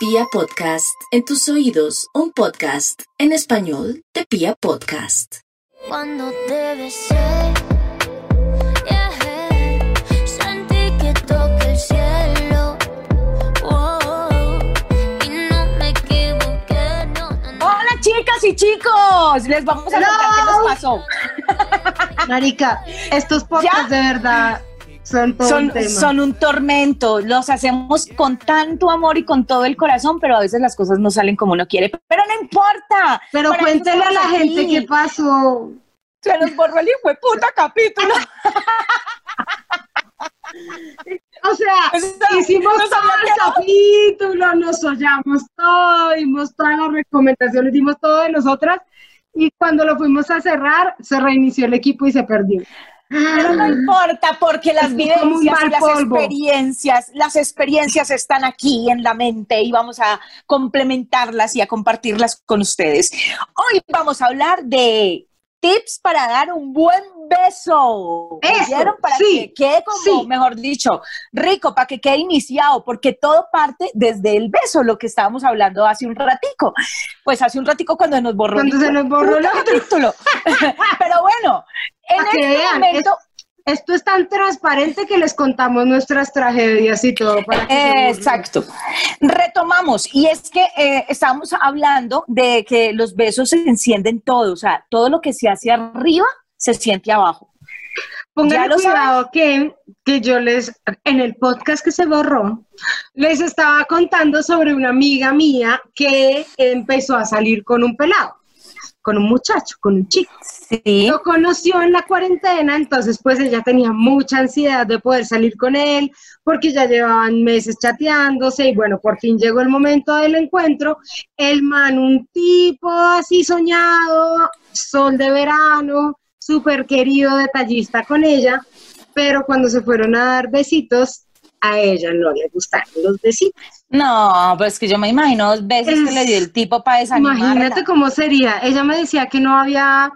Pia Podcast, en tus oídos, un podcast en español de Pia Podcast. Cuando te besé, yeah, sentí que toqué el cielo. Wow, y no me equivoqué, no, no, no. Hola chicas y chicos, les vamos a contar qué nos pasó. Marica, estos podcasts de verdad son todo un Son, tema. son un tormento, los hacemos con tanto amor y con todo el corazón, pero a veces las cosas no salen como uno quiere. Pero no importa. Pero cuéntele a la gente qué pasó. Se nos borró el hijo de puta capítulo. O sea, O sea, hicimos todo el capítulo, nos hollamos todo, dimos todas las recomendaciones, dimos todo de nosotras. Y cuando lo fuimos a cerrar, se reinició el equipo y se perdió. Pero no importa porque las vivencias, las polvo. experiencias, las experiencias están aquí en la mente y vamos a complementarlas y a compartirlas con ustedes. Hoy vamos a hablar de tips para dar un buen beso. Eso, ¿Oyeron? Para sí, que quede como, sí. mejor dicho, rico, para que quede iniciado, porque todo parte desde el beso, lo que estábamos hablando hace un ratico. Pues hace un ratico cuando nos borró el Cuando se nos borró el capítulo. Pero bueno, en este vean, momento... Esto es tan transparente que les contamos nuestras tragedias y todo. Para que. Exacto. Retomamos, y es que eh, estamos hablando de que los besos se encienden todo, o sea, todo lo que se hace arriba se siente abajo. Pónganle cuidado que, que yo les, en el podcast que se borró, les estaba contando sobre una amiga mía que empezó a salir con un pelado, con un muchacho, con un chico. Sí. Lo conoció en la cuarentena, entonces pues ella tenía mucha ansiedad de poder salir con él, porque ya llevaban meses chateándose y bueno, por fin llegó el momento del encuentro. El man, un tipo así soñado, sol de verano, súper querido, detallista con ella, pero cuando se fueron a dar besitos, a ella no le gustaron los besitos. No, pues que yo me imagino dos veces que le dio el tipo para desanimarla. Imagínate cómo sería. Ella me decía que no había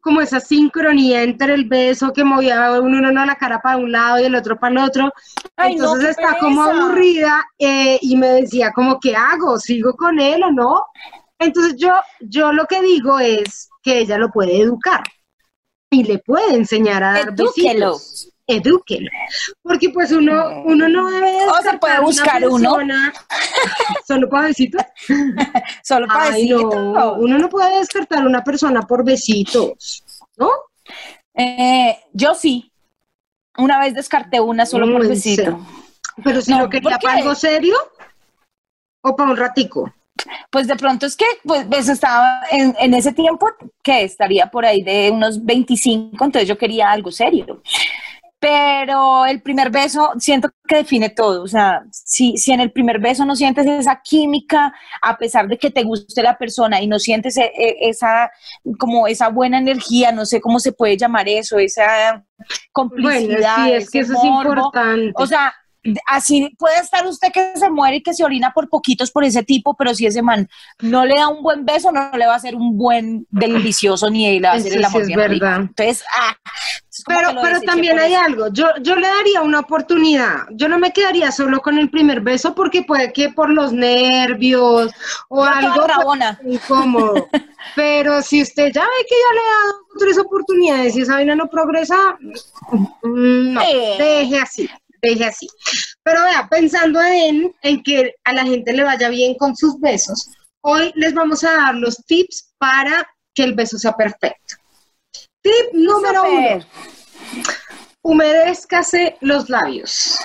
como esa sincronía entre el beso que movía uno, uno la cara para un lado y el otro para el otro. Ay, no, Entonces qué está como aburrida eh, y me decía como, ¿qué hago? ¿Sigo con él o no? Entonces yo, yo lo que digo es que ella lo puede educar y le puede enseñar a dar Edúquelo. besitos. Edúquelo. Porque pues uno, uno no debe O se puede buscar uno. Solo para besitos. Solo para Ay, besitos. no, uno no puede descartar una persona por besitos, ¿no? Eh, yo sí. Una vez descarté una solo por Mm, ¿en besito. serio? Pero si No, lo quería para algo serio o para un ratico. Pues de pronto es que pues, pues, estaba en, en ese tiempo que estaría por ahí de unos 25, entonces yo quería algo serio. Pero el primer beso siento que define todo. O sea, si, si en el primer beso no sientes esa química, a pesar de que te guste la persona y no sientes e- e- esa, como esa buena energía, no sé cómo se puede llamar eso, esa complicidad. Bueno, sí, es que eso es importante. O sea, así puede estar usted que se muere y que se orina por poquitos por ese tipo, pero si ese man no le da un buen beso, no le va a hacer un buen delicioso ni le va a hacer Eso el sí amor es bien rico. verdad. Entonces, ah, es pero pero también hay eso. algo. Yo, yo le daría una oportunidad. Yo no me quedaría solo con el primer beso porque puede que por los nervios o algo incómodo. pero si usted ya ve que ya le ha dado tres oportunidades y esa vaina no progresa, mm, no, Eh. deje así. Deje así. Pero vea, pensando en, en que a la gente le vaya bien con sus besos, hoy les vamos a dar los tips para que el beso sea perfecto. Tip número uno, humedézcase los labios.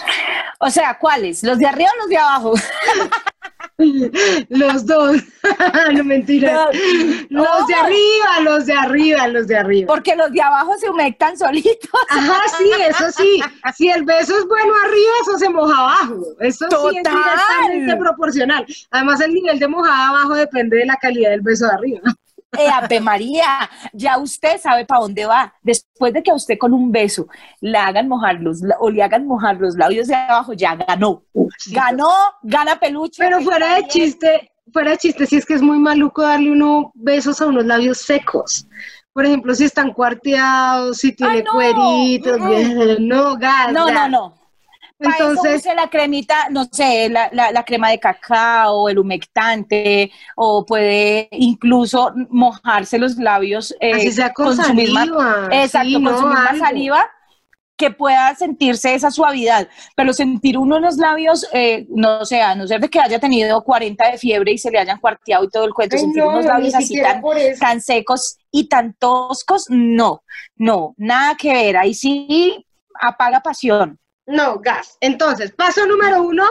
O sea, ¿cuáles? ¿Los de arriba o los de abajo? Los dos, no mentira. No. Los de arriba, los de arriba, los de arriba. Porque los de abajo se humectan solitos. Ajá, sí, eso sí. Si el beso es bueno arriba, eso se moja abajo. Eso sí es Total. directamente proporcional. Además, el nivel de mojada abajo depende de la calidad del beso de arriba. Eh, Ave María, ya usted sabe para dónde va. Después de que a usted con un beso le hagan mojar los, la- o le hagan mojar los labios de abajo, ya ganó. Ganó, gana peluche. Pero fuera de chiste, fuera de chiste, si es que es muy maluco darle uno besos a unos labios secos. Por ejemplo, si están cuarteados, si tiene Ay, no. cueritos, Mm. no, gas. No, no, no. Para Entonces, la cremita, no sé, la, la- la crema de cacao, el humectante, o puede incluso mojarse los labios eh, así sea con, con su misma saliva. Exacto, sí, con no, su misma algo. saliva que pueda sentirse esa suavidad, pero sentir uno en los labios, eh, no sé, a no ser de que haya tenido 40 de fiebre y se le hayan cuarteado y todo el cuento, Ay, sentir no, unos labios así tan, tan secos y tan toscos, no, no, nada que ver, ahí sí apaga pasión. No, gas. Entonces, paso número uno,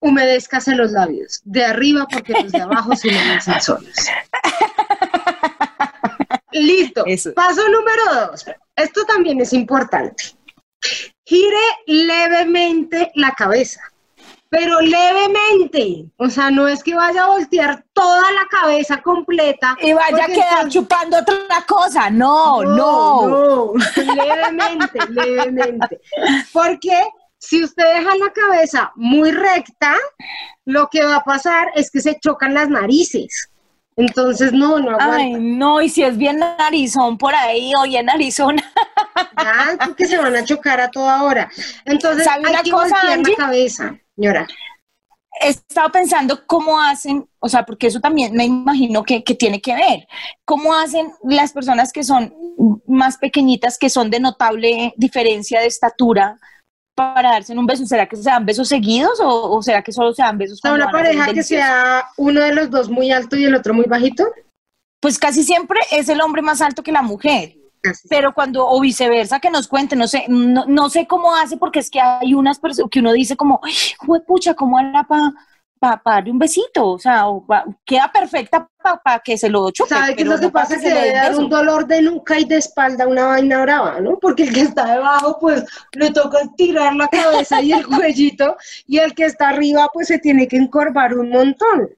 humedézcase los labios. De arriba porque los de abajo se humedecen solos. Listo. Eso. Paso número dos. Esto también es importante. Gire levemente la cabeza, pero levemente. O sea, no es que vaya a voltear toda la cabeza completa. Y vaya a quedar entonces- chupando otra cosa, no, no. no, levemente, levemente. Porque si usted deja la cabeza muy recta, lo que va a pasar es que se chocan las narices. Entonces, no, no aguanta. Ay, no, y si es bien narizón por ahí o bien narizona. Ya, porque se van a chocar a toda hora. Entonces, ¿Sabe hay una que cosa, Angie? la cabeza, señora. he estado pensando cómo hacen, o sea, porque eso también me imagino que, que tiene que ver, cómo hacen las personas que son más pequeñitas, que son de notable diferencia de estatura, para darse en un beso. ¿Será que se dan besos seguidos o, o será que solo se dan besos una pareja que sea uno de los dos muy alto y el otro muy bajito. Pues casi siempre es el hombre más alto que la mujer. Pero cuando, o viceversa, que nos cuente, no sé, no, no sé cómo hace, porque es que hay unas personas que uno dice como, "Ay, pucha, ¿cómo hará para pa, pa darle un besito? O sea, o pa- queda perfecta para que se lo chupe. ¿Sabe qué es lo que no pasa? Que le debe dar un dolor de nuca y de espalda, una vaina brava, ¿no? Porque el que está debajo, pues, le toca tirar la cabeza y el cuellito, y el que está arriba, pues, se tiene que encorvar un montón.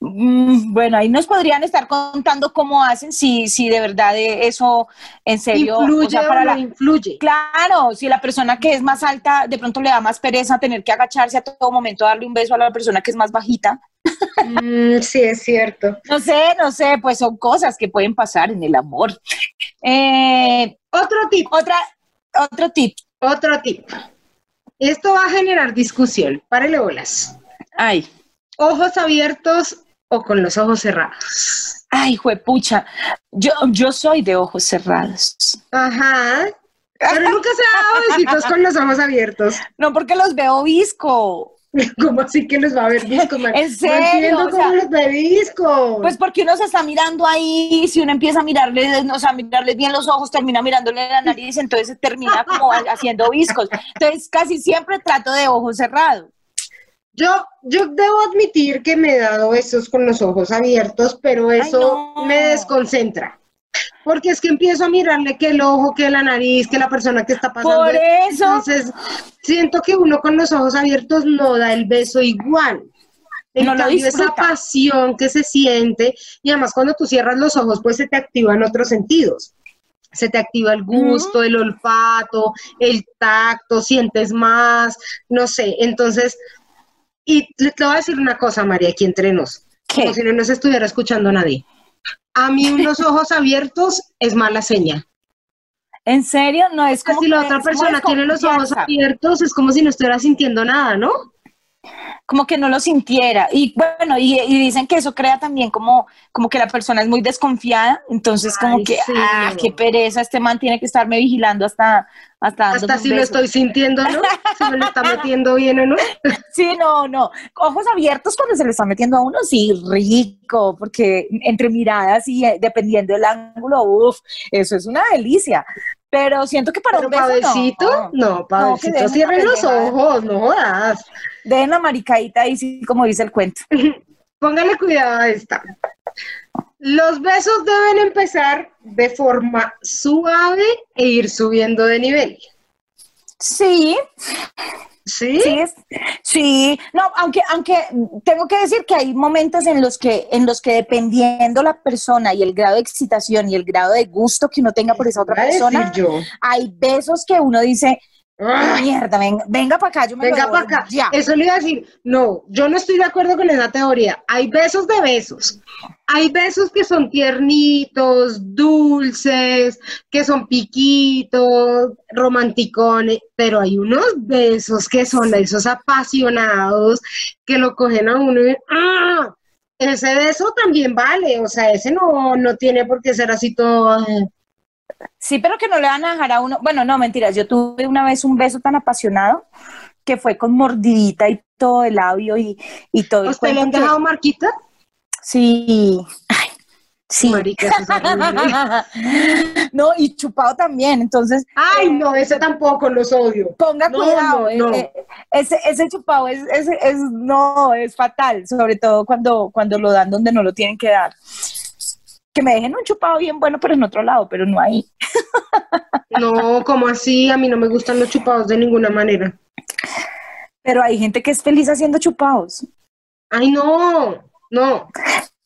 Mm, Bueno, ahí nos podrían estar contando cómo hacen, si, si de verdad eso en serio, ¿Influye o sea, o para no la, influye? Claro, si la persona que es más alta de pronto le da más pereza tener que agacharse a todo momento, darle un beso a la persona que es más bajita. Mm, sí, es cierto. No sé, no sé, pues son cosas que pueden pasar en el amor. Eh, Otro tip, otra, otro tip. otro tip. Esto va a generar discusión. Párele bolas. Ay, Ojos abiertos o con los ojos cerrados. ay, juepucha. Yo, yo soy de ojos cerrados. Ajá. Pero nunca se ha dado besitos con los ojos abiertos. No porque los veo visco. ¿Cómo así que los va a ver disco? man? ¿En No serio? entiendo O sea, cómo los ve disco. Pues porque uno se está mirando ahí, si uno empieza a mirarle, o sea, mirarle bien los ojos, termina mirándole la nariz, entonces se termina como haciendo viscos. Entonces casi siempre trato de ojos cerrados. Yo, yo debo admitir que me he dado besos con los ojos abiertos, pero eso no. me desconcentra. Porque es que empiezo a mirarle que el ojo, que la nariz, que la persona que está pasando. Por eso, Entonces, siento que uno con los ojos abiertos no da el beso igual. En No cambio, esa pasión que se siente, y además cuando tú cierras los ojos, pues se te activan otros sentidos. Se te activa el gusto, el olfato, el tacto, sientes más, no sé. Entonces, y le- te voy a decir una cosa, María, aquí entre nos, ¿qué? como si no nos estuviera escuchando nadie. A mí unos ojos abiertos es mala seña. ¿En serio? No es como si la otra persona tiene los ojos abiertos, es como si no estuviera sintiendo nada, ¿no? Como que no lo sintiera. Y bueno, y, y dicen que eso crea también como, como que la persona es muy desconfiada, entonces como Ay, que, sí, ah, qué pereza, este man tiene que estarme vigilando hasta hasta, Hasta si lo estoy sintiendo, ¿no? Si me lo está metiendo bien o no. Sí, no, no. Ojos abiertos cuando se le está metiendo a uno, sí, rico, porque entre miradas y eh, dependiendo del ángulo, uff, eso es una delicia. Pero siento que para Pero un beso pavecito, no. no, pavecito, cierren los ojos, no jodas. Dejen la maricadita ahí, sí, como dice el cuento. Póngale cuidado a esta. Los besos deben empezar de forma suave e ir subiendo de nivel. Sí, ¿Sí? Sí, es- sí, no, aunque, aunque tengo que decir que hay momentos en los que, en los que dependiendo la persona y el grado de excitación y el grado de gusto que uno tenga por esa otra persona, yo. hay besos que uno dice. Mierda, venga, venga para acá, yo me Venga para acá. Ya. Eso le iba a decir. No, yo no estoy de acuerdo con esa teoría. Hay besos de besos. Hay besos que son tiernitos, dulces, que son piquitos, romanticones, pero hay unos besos que son esos apasionados que lo cogen a uno y ¡ah! Ese beso también vale, o sea, ese no, no tiene por qué ser así todo. eh, Sí, pero que no le van a dejar a uno. Bueno, no, mentiras. Yo tuve una vez un beso tan apasionado que fue con mordidita y todo el labio y, y todo ¿A el usted le han que- dejado marquita? Sí. Ay, sí. Marica, no, y chupado también. Entonces, Ay, no, ese tampoco los odio. ponga No, cuidado. no, eh, no. eh, ese, ese chupado es, es, es- no, es fatal, sobre todo cuando, cuando lo dan donde no lo tienen que dar. Que me dejen un chupado bien bueno, pero en otro lado, pero no ahí. No, como así? A mí no me gustan los chupados de ninguna manera. Pero hay gente que es feliz haciendo chupados. Ay, no, no.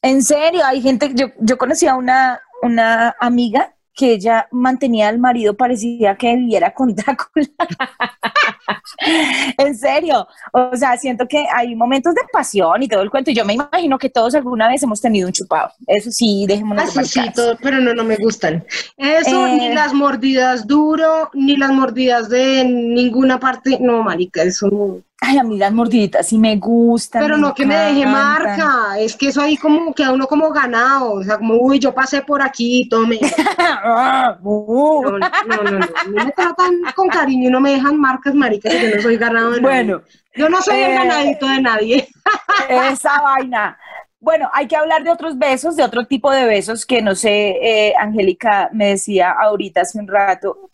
En serio, hay gente, yo, yo conocí a una, una amiga que ella mantenía al marido, parecía que viviera con Drácula. en serio, o sea, siento que hay momentos de pasión y todo el cuento, y yo me imagino que todos alguna vez hemos tenido un chupado. Eso sí, dejémonos de Eso sí, marcadas. todo, pero no, no me gustan. Eso, Eh. ni las mordidas duro, ni las mordidas de ninguna parte. No, marica, eso no. Ay, a mí las mordiditas sí me gustan. Pero no que me deje marca. Es que eso ahí como queda uno como ganado. O sea, como, uy, yo pasé por aquí, tome. Uh. No, no, no, no. Mí me tratan con cariño y no me dejan marcas, marica, que yo no soy ganado de nadie. Bueno, Yo no soy el eh, ganadito de nadie. Esa vaina. Bueno, hay que hablar de otros besos, de otro tipo de besos que no sé, eh, Angélica me decía ahorita hace un rato.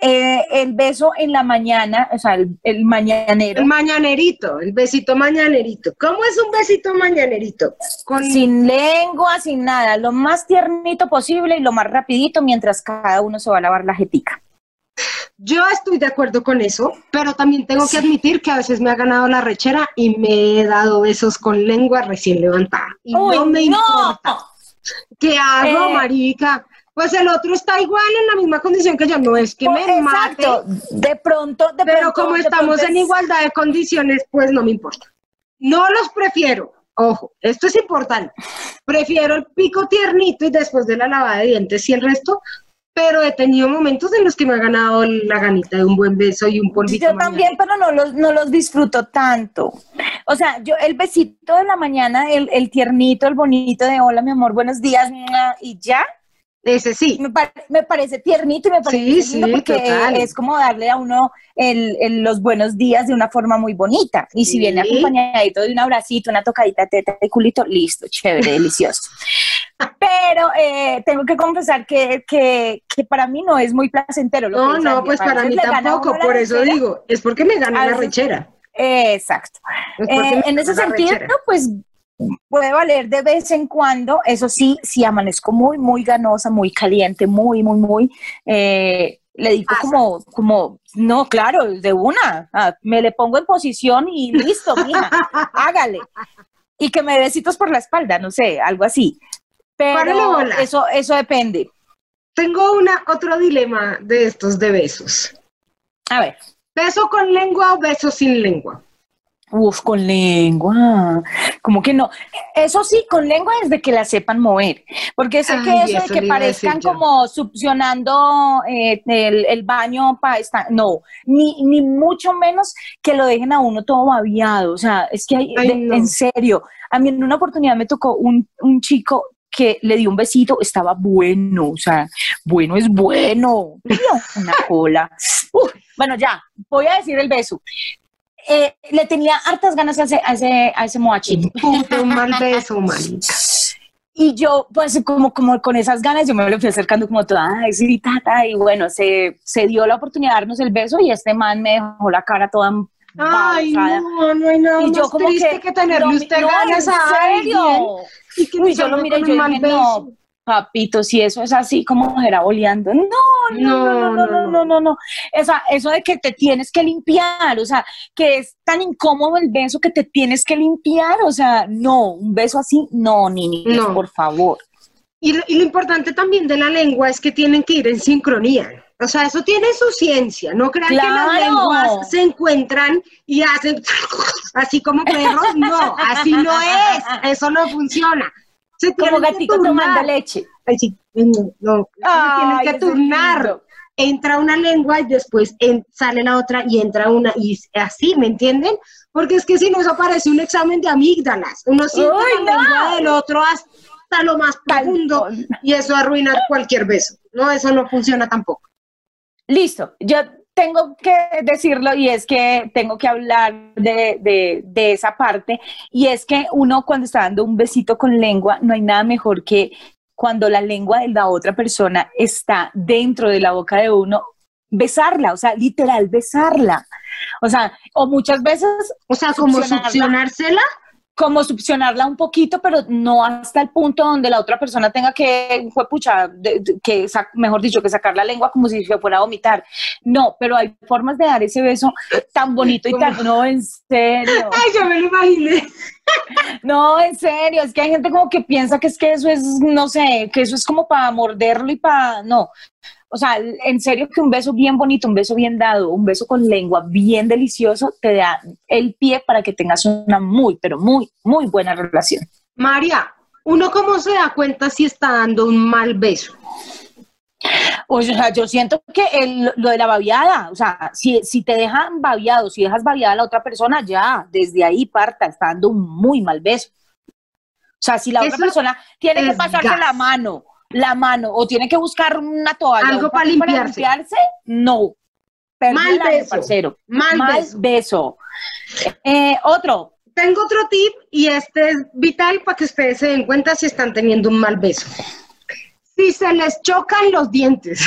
Eh, el beso en la mañana, o sea, el, el mañanero, El mañanerito, el besito mañanerito. ¿Cómo es un besito mañanerito? Con sin lengua, sin nada, lo más tiernito posible y lo más rapidito mientras cada uno se va a lavar la jetica. Yo estoy de acuerdo con eso, pero también tengo que admitir que a veces me ha ganado la rechera y me he dado besos con lengua recién levantada. Y Uy, no me no. importa. ¿Qué hago, Eh. marica? Pues el otro está igual en la misma condición que yo. No es que me Pues, Exacto, mate, de pronto, de pero pronto- como de estamos pronto en igualdad de condiciones, pues no me importa. No los prefiero. Ojo, esto es importante. Prefiero el pico tiernito y después de la lavada de dientes y el resto, pero he tenido momentos en los que me ha ganado la ganita de un buen beso y un polvito. Yo mañana. también, pero no los, no los disfruto tanto. O sea, yo el besito de la mañana, el, el tiernito, el bonito de hola, mi amor, buenos días, mua", y ya, Ese sí. me, me parece tiernito y me parece Sí, porque total. es como darle a uno el, el- los buenos días de una forma muy bonita. Y si Sí. viene acompañadito de un abracito, una tocadita de teta y culito, listo, chévere, delicioso. Pero eh, tengo que confesar que, que, que para mí no es muy placentero. Lo No, que no, pues para mí tampoco, por eso rechera. digo, es porque me gana la rechera. Exacto. Eh, en ese sentido, rechera. pues puede valer de vez en cuando. Eso sí, si amanezco muy, muy ganosa, muy caliente, muy, muy, muy, eh, le digo Pasa. como, como, no, claro, de una, ah, me le pongo en posición y listo, mija, hágale. Y que me besitos por la espalda, no sé, algo así. Pero eso, eso depende. Tengo una, otro dilema de estos de besos. A ver. ¿Beso con lengua o beso sin lengua? Uf, con lengua. Como que no. Eso sí, con lengua desde que la sepan mover. Porque sé que Ay, eso de eso que parezcan como succionando eh, el, el baño para estar. No, ni, ni mucho menos que lo dejen a uno todo babiado. O sea, es que hay, Ay, de- no. en serio. A mí en una oportunidad me tocó un, un chico que le dio un besito, estaba bueno, o sea, bueno es bueno, una cola. Uf, bueno, ya, voy a decir el beso. Eh, le tenía hartas ganas a ese, a ese, a ese moachito. Un mal beso, marica. Y yo, pues, como, como con esas ganas, yo me lo fui acercando como toda, ay, sí, tata, y bueno, se, se dio la oportunidad de darnos el beso y este man me dejó la cara toda Ay, no, no hay nada y yo más como triste que, que, tenerle usted no, ganas ¿en a serio? alguien y que Uy, yo lo miré y yo dije, beso. no, papito, si eso es así, como era boleando? No, no, no, no, no, no, no, no. Esa, eso de que te tienes que limpiar, o sea, que es tan incómodo el beso que te tienes que limpiar, o sea, no, un beso así, no, No. por favor. Y lo, y lo importante también de la lengua es que tienen que ir en sincronía. O sea, eso tiene su ciencia. No crean que las lenguas se encuentran y hacen así como perros. No, así no es. Eso no funciona. Se Como gatito turnar. tomando leche. Ay, sí, no, no, Ay, tienen que turnar. Entra una lengua y después en- sale la otra y entra una y así, ¿me entienden? Porque es que si no, eso parece un examen de amígdalas. Uno siente Uy, la no. lengua del otro hasta lo más profundo y eso arruina cualquier beso. No, eso no funciona tampoco. Listo, yo tengo que decirlo y es que tengo que hablar de, de- de esa parte y es que uno cuando está dando un besito con lengua, no hay nada mejor que cuando la lengua de la otra persona está dentro de la boca de uno, besarla, o sea, literal, besarla. O sea, o muchas veces O sea, como succionársela. Como succionarla un poquito, pero no hasta el punto donde la otra persona tenga que, pucha, que mejor dicho, que sacar la lengua como si se fuera a vomitar. No, pero hay formas de dar ese beso tan bonito y tan, no, en serio, Ay, yo me lo imaginé. no, en serio, es que hay gente como que piensa que es que eso es, no sé, que eso es como para morderlo y para, no. O sea, en serio que un beso bien bonito, un beso bien dado, un beso con lengua bien delicioso, te da el pie para que tengas una muy, pero muy, muy buena relación. María, ¿uno cómo se da cuenta si está dando un mal beso? O sea, yo siento que el- lo de la babiada, o sea, si, si te dejan babiado, si dejas babiada a la otra persona, ya, desde ahí parta, está dando un muy mal beso. O sea, si la Eso otra persona tiene que pasarse gas. la mano, la mano, o tiene que buscar una toalla, Algo para limpiarse. limpiarse, no. Mal beso. parcero. Mal beso. beso. Eh, otro, Tengo otro tip y este es vital para que ustedes se den cuenta si están teniendo un mal beso. Si se les chocan los dientes,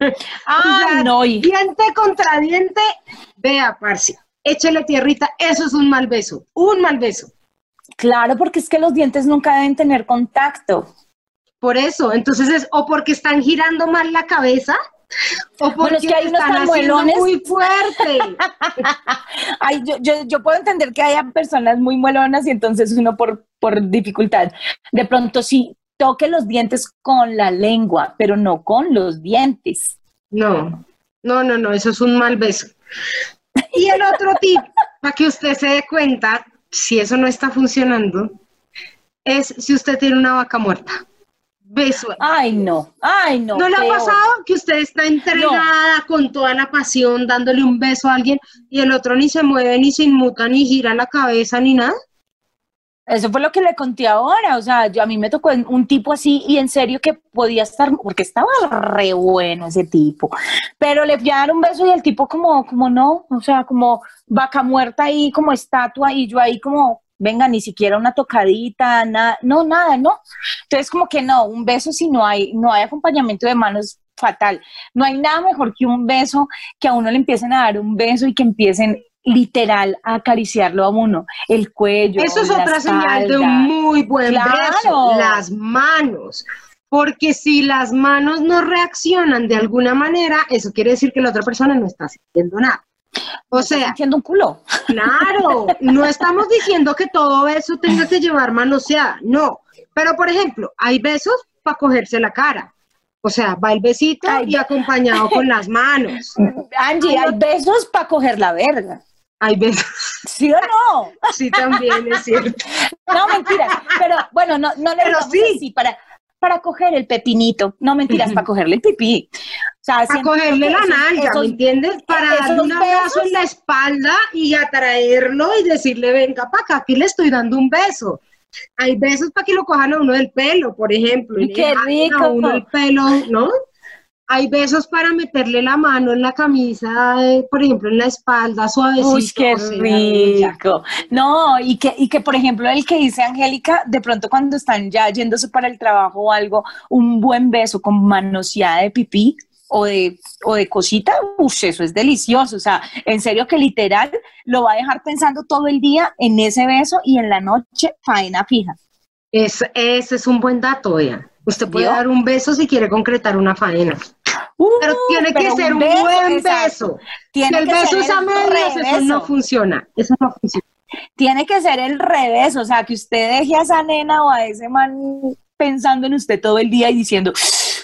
ah, O sea, no, diente contra diente, vea, parce, échele tierrita, eso es un mal beso, un mal beso. claro, porque es que los dientes nunca deben tener contacto. Por eso, entonces es o porque están girando mal la cabeza o porque es que hay unos están muelones. muy fuerte. Ay, yo, yo, yo puedo entender que haya personas muy muelonas y entonces uno por, por dificultad. De pronto sí, toque los dientes con la lengua, pero no con los dientes. No, no, no, no, eso es un mal beso. Y el otro tip, para que usted se dé cuenta si eso no está funcionando, es si usted tiene una vaca muerta. Beso. Ay, no, ay, no. ¿No le ha pasado que usted está entregada con toda la pasión dándole un beso a alguien y el otro ni se mueve, ni se inmuta, ni gira la cabeza, ni nada? Eso fue lo que le conté ahora, o sea, yo a mí me tocó un tipo así y en serio que podía estar, porque estaba re bueno ese tipo, pero le fui a dar un beso y el tipo como, como no, o sea, como vaca muerta ahí, como estatua y yo ahí como, venga, ni siquiera una tocadita, nada, no, nada, no. Entonces como que no, un beso si no hay, no hay acompañamiento de manos fatal. No hay nada mejor que un beso, que a uno le empiecen a dar un beso y que empiecen literal a acariciarlo a uno, el cuello. Eso es la otra señal de un muy buen Claro. beso, las manos. Porque si las manos no reaccionan de alguna manera, eso quiere decir que la otra persona no está sintiendo nada. O sea, sintiendo un culo. Claro, no estamos diciendo que todo beso tenga que llevar manoseada, no. Pero, por ejemplo, hay besos para cogerse la cara. O sea, va el besito Ay, y acompañado con las manos. Angie, hay besos para coger la verga. Hay besos, ¿Sí o no? sí, también es cierto. No, mentira. Pero bueno, no, no le Pero sí. así, para, para coger el pepinito. No mentiras, para cogerle el pipí. O sea, Para cogerle la nalga, ¿me entiendes? Para darle un abrazo en la espalda y atraerlo y decirle, venga para acá, aquí le estoy dando un beso. Hay besos para que lo cojan a uno del pelo, por ejemplo. y ¡Qué rico! A uno el pelo, ¿no? Hay besos para meterle la mano en la camisa, eh, por ejemplo, en la espalda, suavecito. Uy, qué ya. rico. No, y que, y que, por ejemplo, el que dice Angélica, de pronto cuando están ya yéndose para el trabajo o algo, un buen beso con manoseada de pipí o de, o de cosita, uff, eso es delicioso. O sea, en serio que literal lo va a dejar pensando todo el día en ese beso y en la noche faena fija. Es- ese es un buen dato, vea. Usted puede dar un beso si quiere concretar una faena. Uh, Pero tiene que ser un beso, buen exacto. beso. Tiene si el que beso es a medias, eso no funciona. Eso no funciona. Tiene que ser el revés, o sea, que usted deje a esa nena o a ese man pensando en usted todo el día y diciendo,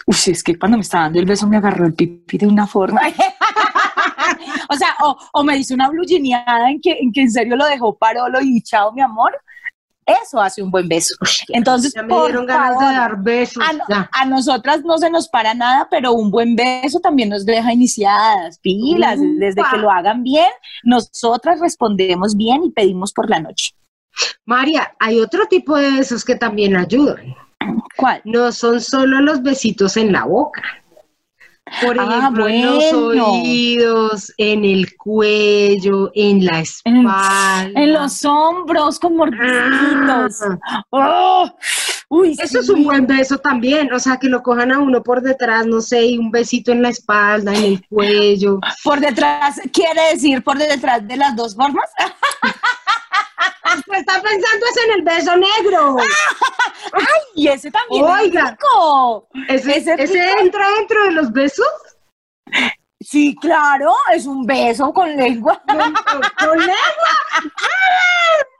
Uy, es que cuando me estaba dando el beso me agarró el pipí de una forma. o sea, o, o me hizo una blugineada en que, en que en serio lo dejó parolo y chao, mi amor. Eso hace un buen beso. Entonces, Ya me por dieron ganas favor, de dar besos. a, nosotras no se nos para nada, pero un buen beso también nos deja iniciadas, pilas, Upa. desde que lo hagan bien, nosotras respondemos bien y pedimos por la noche. María, hay otro tipo de besos que también ayudan. ¿Cuál? No son solo los besitos en la boca. Por Ah, ejemplo, en los oídos, en el cuello, en la espalda. En los hombros con mordisquitos. ¡Oh! Uy, Eso es un buen beso también, o sea, que lo cojan a uno por detrás, no sé, y un besito en la espalda, en el cuello. Por detrás, quiere decir por detrás de las dos formas. Está pensando es en el beso negro. Y ese también Oiga. es rico. Ese, Ese es ese rico. entra dentro de los besos. Sí, claro, es un beso con lengua. Con, con lengua. ¡Ah,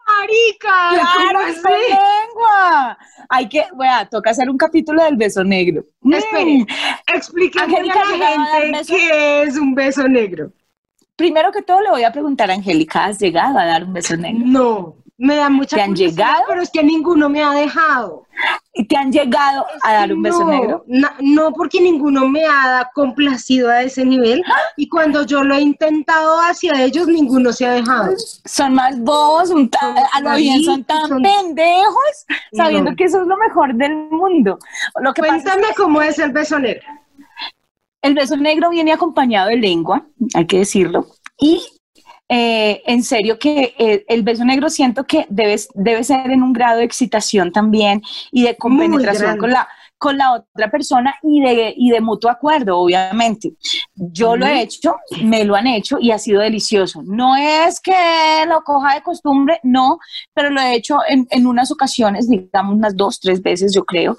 Marica, ¿cómo Claro, es con lengua. Hay que, vea, toca hacer un capítulo del beso negro. Mm. explíquenle Angélica, a la ¿llegaba a dar gente qué es un beso negro. Primero que todo le voy a preguntar a Angélica, ¿has llegado a dar un beso negro? No, me da mucha ¿Te han llegado? Pero es que ninguno me ha dejado. ¿Y te han llegado a dar un beso no, negro? na- no, porque ninguno me ha complacido a ese nivel. Y cuando yo lo he intentado hacia ellos, ninguno se ha dejado. Son más bobos, Son a lo bien son tan son- pendejos, sabiendo No. que eso es lo mejor del mundo. Lo que pasa es Cuéntame cómo es el beso negro. El beso negro viene acompañado de lengua, hay que decirlo. Y eh, en serio que eh, el beso negro siento que debe, debe ser en un grado de excitación también y de compenetración con la, con la otra persona y de, y de mutuo acuerdo, obviamente. Yo lo he hecho, me lo han hecho y ha sido delicioso. No es que lo coja de costumbre, no, pero lo he hecho en, en unas ocasiones, digamos unas dos, tres veces, yo creo.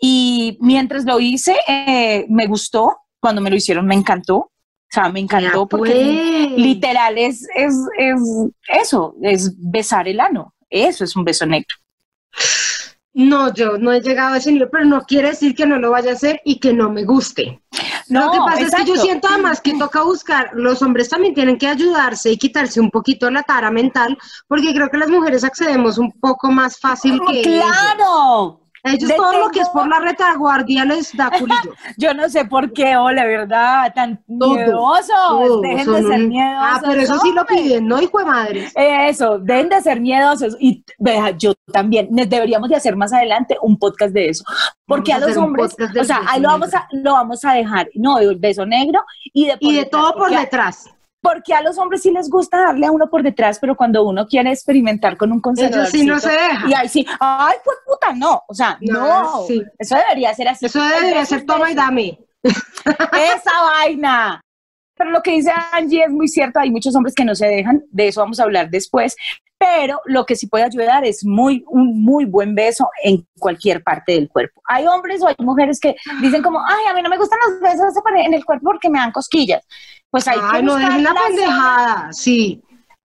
Y mientras lo hice, eh, me gustó. Cuando me lo hicieron, me encantó. O sea, me encantó porque pues. literal es, es, es eso, es besar el ano. Eso es un beso negro. No, yo no he llegado a ese nivel, pero no quiere decir que no lo vaya a hacer y que no me guste. lo No, que pasa es que yo siento además que toca buscar, los hombres también tienen que ayudarse y quitarse un poquito la tara mental, porque creo que las mujeres accedemos un poco más fácil que. ¡Claro! Ellos De todo lo que es por la retaguardia les da culillo. Yo no sé por qué, oh, la verdad, tan Todo, miedosos. Todo, Dejen son de ser un- miedosos. Ah, pero eso sí lo piden, ¿no, hijo de madres? Eso, dejen de ser miedosos. Y vea, yo también, deberíamos de hacer más adelante un podcast de eso. Porque Vamos a los hombres, o sea, ahí lo vamos, a, lo vamos a dejar, no, el beso negro y de, por Y de detrás, todo por detrás. Porque a los hombres sí les gusta darle a uno por detrás, pero cuando uno quiere experimentar con un conservador. Ellos sí no se dejan. Y ahí sí, ay, pues puta, no. O sea, No, no. sí. Eso debería ser así. Eso debería ser toma y dame. Esa vaina. Pero lo que dice Angie es muy cierto, hay muchos hombres que no se dejan, de eso vamos a hablar después, pero lo que sí puede ayudar es muy, un muy buen beso en cualquier parte del cuerpo. Hay hombres o hay mujeres que dicen como, ay, a mí no me gustan los besos en el cuerpo porque me dan cosquillas. Pues hay Ay, que no las zonas- pendejada, sí.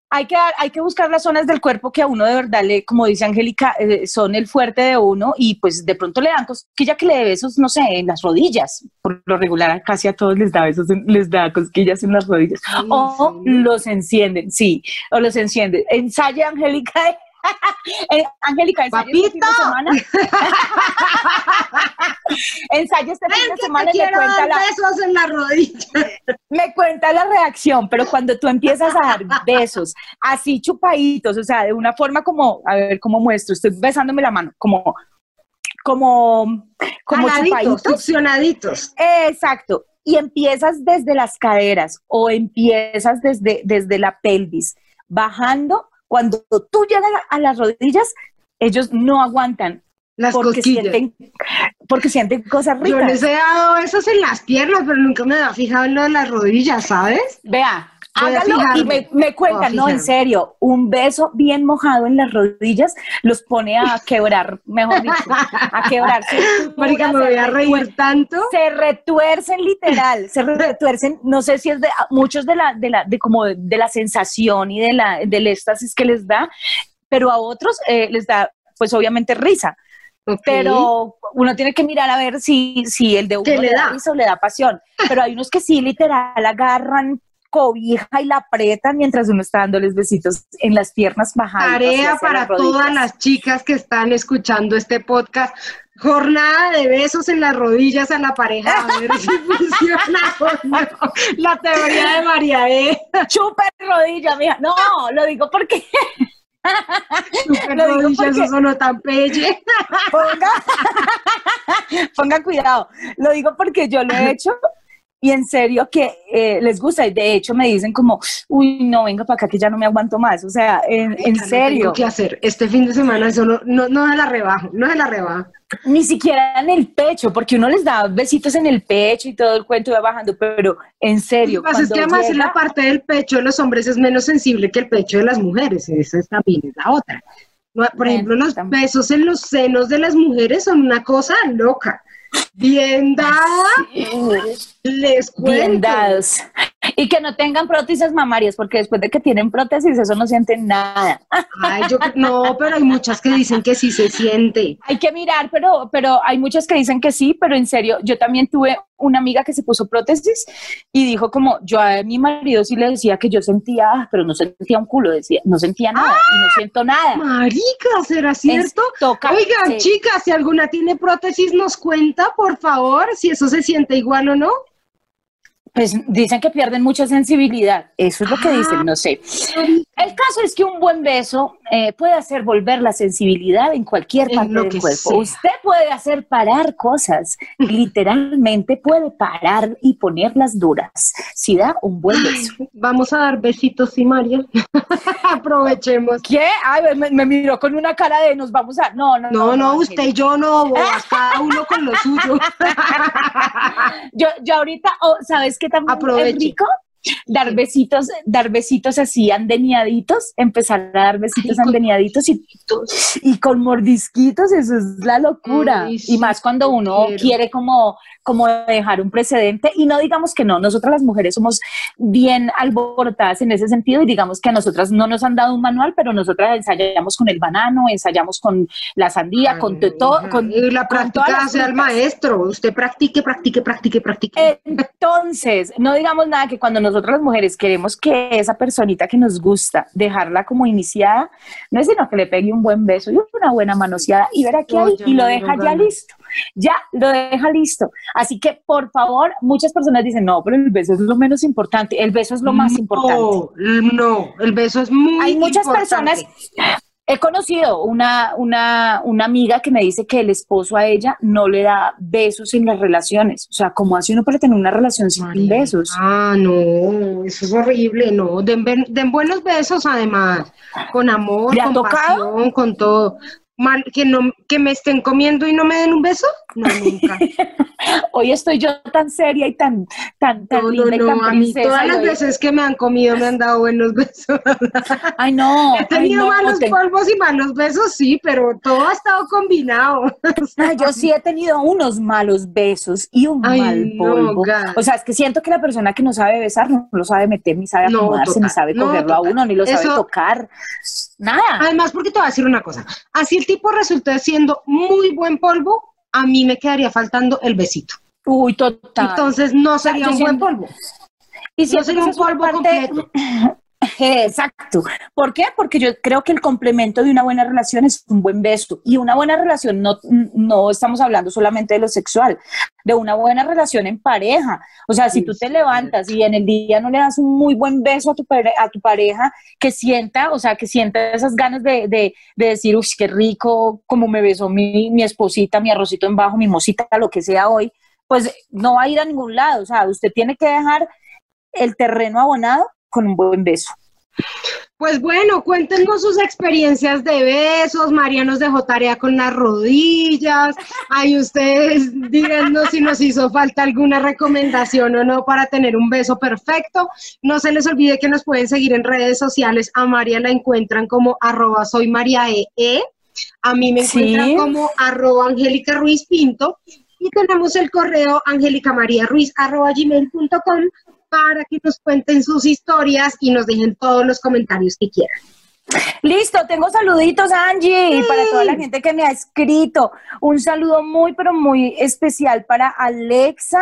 hay que, hay que buscar las zonas del cuerpo que a uno de verdad le, como dice Angélica, eh, son el fuerte de uno y pues de pronto le dan cosquilla que le dé besos, no sé, en las rodillas. Por lo regular casi a todos les da besos, en- les da cosquillas en las rodillas. Ay, o los encienden, sí, o los encienden. Ensaya, Angélica. eh, Angélica, ensaya este fin de semana. ensaya este fin de semana y me cuenta la, besos en la rodilla. me cuenta la reacción, pero cuando tú empiezas a dar besos así chupaditos, o sea, de una forma como, a ver cómo muestro, estoy besándome la mano, como, como, como Jaladitos, chupaditos. Exacto. Y empiezas desde las caderas o empiezas desde, desde la pelvis, bajando. Cuando tú llegas a las rodillas, ellos no aguantan Las porque cosquillas. sienten, porque sienten cosas Yo ricas. les he dado besos en las piernas, pero nunca me había fijado en lo de las rodillas, ¿sabes? Vea, hágalo y me, me cuentan, no, en serio, un beso bien mojado en las rodillas los pone a quebrar, mejor dicho, a quebrarse. Marica, me voy a reír tanto. Se retuercen literal, se retuercen, no sé si es de muchos de la, de la, de como de, la sensación y de la, del éxtasis que les da, pero a otros eh, les da, pues obviamente risa. Ok. pero uno tiene que mirar a ver si, si el de uno ¿Qué le da? risa o le da pasión. Pero hay unos que sí, literal, agarran cobija y la apretan mientras uno está dándoles besitos en las piernas bajadas. Tarea para todas las chicas que están escuchando este podcast. Jornada de besos en las rodillas a la pareja, a ver si funciona o no. La teoría de María E. Chupa rodilla, mija. No, lo digo porque Super Lo digo rodillas, porque- eso no tan pelle. ponga, pongan cuidado. Lo digo porque yo lo he hecho y en serio que eh, les gusta. Y de hecho me dicen como, uy, no, venga para acá que ya no me aguanto más. O sea, en, en no serio. tengo que hacer. Este fin de semana eso no, no, no se la rebajo, no se la rebajo. Ni siquiera en el pecho, porque uno les da besitos en el pecho y todo el cuento va bajando, pero en Lo serio, que pasa es que además en la parte del pecho de los hombres es menos sensible que el pecho de las mujeres. Esa es también es la otra. No, Por ejemplo, los besos en los senos de las mujeres son una cosa loca. Bien dada, les cuento. bien dados. Y que no tengan prótesis mamarias, porque después de que tienen prótesis, eso no sienten nada. Ay, yo, no, pero hay muchas que dicen que sí se siente. Hay que mirar, pero, pero hay muchas que dicen que sí, pero en serio, yo también tuve una amiga que se puso prótesis y dijo como, yo a mi marido sí le decía que yo sentía, ah, pero no sentía un culo, decía, no sentía nada y no siento nada. Marica, ¿será cierto? Toca- Oigan, sí. chicas, si alguna tiene prótesis, nos cuenta, por favor, si eso se siente igual o no. Pues dicen que pierden mucha sensibilidad, eso es lo que Ah. dicen, no sé. El caso es que un buen beso eh, puede hacer volver la sensibilidad en cualquier En parte lo del que cuerpo. sea. Usted puede hacer parar cosas, literalmente puede parar y ponerlas duras si da un buen beso. Vamos a dar besitos, sí, María. Aprovechemos. ¿Qué? Ay, me, me miró con una cara de nos vamos a... No, no, No, no, Ángel. usted y yo no, bobas, cada uno con lo suyo. Yo, yo ahorita, oh, ¿sabes qué también Aproveche. es rico? Dar besitos, dar besitos así andeniaditos, empezar a dar besitos Ay, andeniaditos y, y con mordisquitos, eso es la locura. Ay, y más cuando uno quiero. quiere como, como dejar un precedente. Y no digamos que no, nosotras las mujeres somos bien alborotadas en ese sentido y digamos que a nosotras no nos han dado un manual, pero nosotras ensayamos con el banano, ensayamos con la sandía, con todo. Con, y la práctica hace al maestro. Usted practique, practique, practique, practique. Entonces, no digamos nada que cuando nosotros las mujeres queremos que esa personita que nos gusta, dejarla como iniciada, no es sino que le pegue un buen beso y una buena manoseada y verá que No, hay ya y lo deja ya listo. Ya lo deja listo. Así que, por favor, muchas personas dicen, no, pero el beso es lo menos importante. El beso es lo más importante. No, el beso es muy Hay muchas importante. personas, he conocido una, una, una amiga que me dice que el esposo a ella no le da besos en las relaciones. O sea, ¿cómo hace uno para tener una relación sin María. besos? Ah, no, eso es horrible, no. Den, den buenos besos además, con amor, ¿Le ha con pasión, con todo. Mal, que no, que me estén comiendo y no me den un beso, no nunca. Hoy estoy yo tan seria y tan, tan, tan No, no, linda y tan a mí princesa. todas las hoy- veces que me han comido me han dado buenos besos. Ay, no. He tenido malos te- polvos y malos besos, sí, pero todo ha estado combinado. Ay, yo sí he tenido unos malos besos y un Ay, mal polvo. O sea, es que siento que la persona que no sabe besar no lo sabe meter, ni sabe acomodarse, ni sabe cogerlo a uno, ni lo sabe Eso- tocar. Nada. Además, porque te voy a decir una cosa, así el tipo resulta siendo muy buen polvo, a mí me quedaría faltando el besito. Uy, total. Entonces no sería yo un buen polvo. y No siento sería un polvo parte- completo. Exacto. ¿Por qué? Porque yo creo que el complemento de una buena relación es un buen beso. Y una buena relación no, no estamos hablando solamente de lo sexual, de una buena relación en pareja. O sea, si Sí, tú te levantas y en el día no le das un muy buen beso a tu, a tu pareja, que sienta, o sea, que sienta esas ganas de, de, de decir, uff, qué rico, como me besó mi, mi esposita, mi arrocito en bajo, mi mosita, lo que sea hoy, pues no va a ir a ningún lado. O sea, usted tiene que dejar el terreno abonado con un buen beso. Pues bueno, cuéntenos sus experiencias de besos. María nos dejó tarea con las rodillas. Ahí ustedes díganos si nos hizo falta alguna recomendación o no para tener un beso perfecto. No se les olvide que nos pueden seguir en redes sociales. A María la encuentran como arroba soy María E. E. A mí me encuentran Sí. como arroba Angélica Ruiz Pinto. Y tenemos el correo angelicamariaruiz arroba gmail.com para que nos cuenten sus historias y nos dejen todos los comentarios que quieran. Listo, tengo saluditos, Angie, para toda la gente que me ha escrito. Un saludo muy, pero muy especial para Alexa,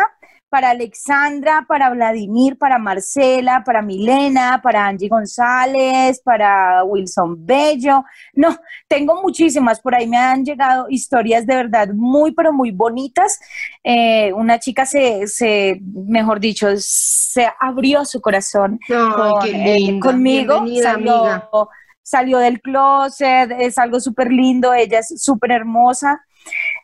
para Alexandra, para Vladimir, para Marcela, para Milena, para Angie González, para Wilson Bello. No, tengo muchísimas. Por ahí me han llegado historias de verdad muy, pero muy bonitas. Eh, una chica se, se, mejor dicho, se abrió su corazón con, eh, conmigo. Salió, salió del closet, es algo súper lindo, ella es súper hermosa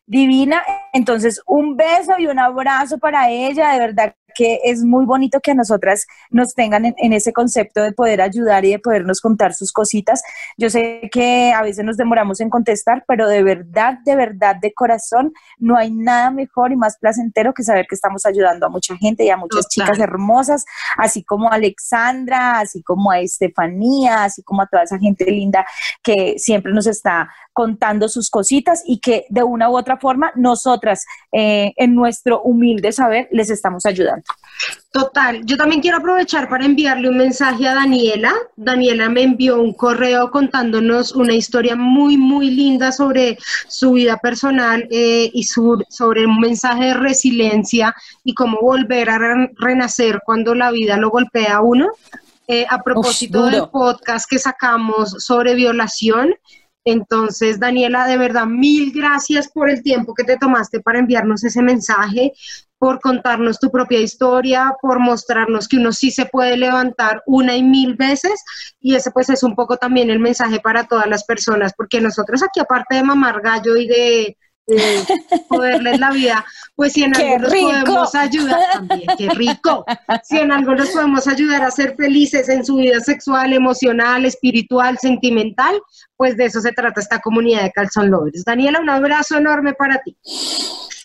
divina. Entonces, un beso y un abrazo para ella, de verdad que es muy bonito que a nosotras nos tengan en, ese concepto de poder ayudar y de podernos contar sus cositas. Yo sé que a veces nos demoramos en contestar, pero de verdad, de verdad, de corazón, no hay nada mejor y más placentero que saber que estamos ayudando a mucha gente y a muchas chicas hermosas, así como a Alexandra, así como a Estefanía, así como a toda esa gente linda que siempre nos está contando sus cositas y que de una u otra forma nosotras eh, en nuestro humilde saber les estamos ayudando. Total, yo también quiero aprovechar para enviarle un mensaje a Daniela. Daniela me envió un correo contándonos una historia muy, muy linda sobre su vida personal eh, y sobre un mensaje de resiliencia y cómo volver a renacer cuando la vida lo golpea a uno. Eh, a propósito del podcast que sacamos sobre violación, entonces, Daniela, de verdad, mil gracias por el tiempo que te tomaste para enviarnos ese mensaje, por contarnos tu propia historia, por mostrarnos que uno sí se puede levantar una y mil veces. Y ese pues es un poco también el mensaje para todas las personas, porque nosotros aquí, aparte de mamar gallo y de de poderles la vida, pues si en algo nos podemos ayudar también, qué rico, si en algo nos podemos ayudar a ser felices en su vida sexual, emocional, espiritual, sentimental, pues de eso se trata esta comunidad de Calzón Lovers. Daniela, un abrazo enorme para ti.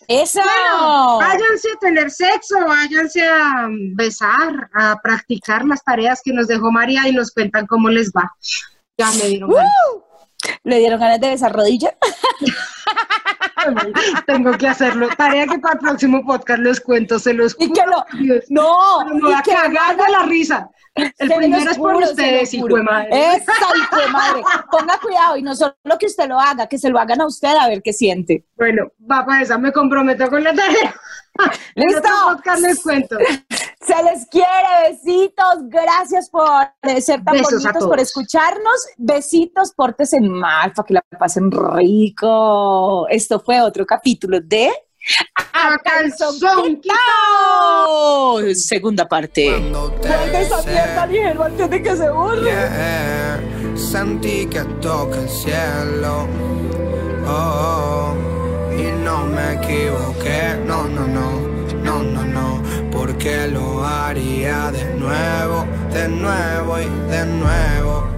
Eso. Bueno, váyanse a tener sexo, váyanse a besar, a practicar las tareas que nos dejó María y nos cuentan cómo les va. Ya me dieron ganas. ¿Le dieron ganas de besar rodilla? Tengo que hacerlo. Tarea que para el próximo podcast les cuento, se los y que no, no, no y que haga la risa. El primero es por ustedes, hijo de madre. Esa, hijo de madre. Ponga cuidado y no solo que usted lo haga, que se lo hagan a usted a ver qué siente. Bueno, va para esa, me comprometo con la tarea. ¡Listo! podcast les cuento. Se les quiere, besitos, gracias por ser tan bonitos, por escucharnos, besitos, pórtense mal para que la pasen rico. Esto fue otro capítulo de A Calzón Segunda parte. esa mierda, ligero antes de que se borre. Sentí que toca el cielo. Oh, y no me equivoqué. No, no, no. Porque lo haría de nuevo, de nuevo y de nuevo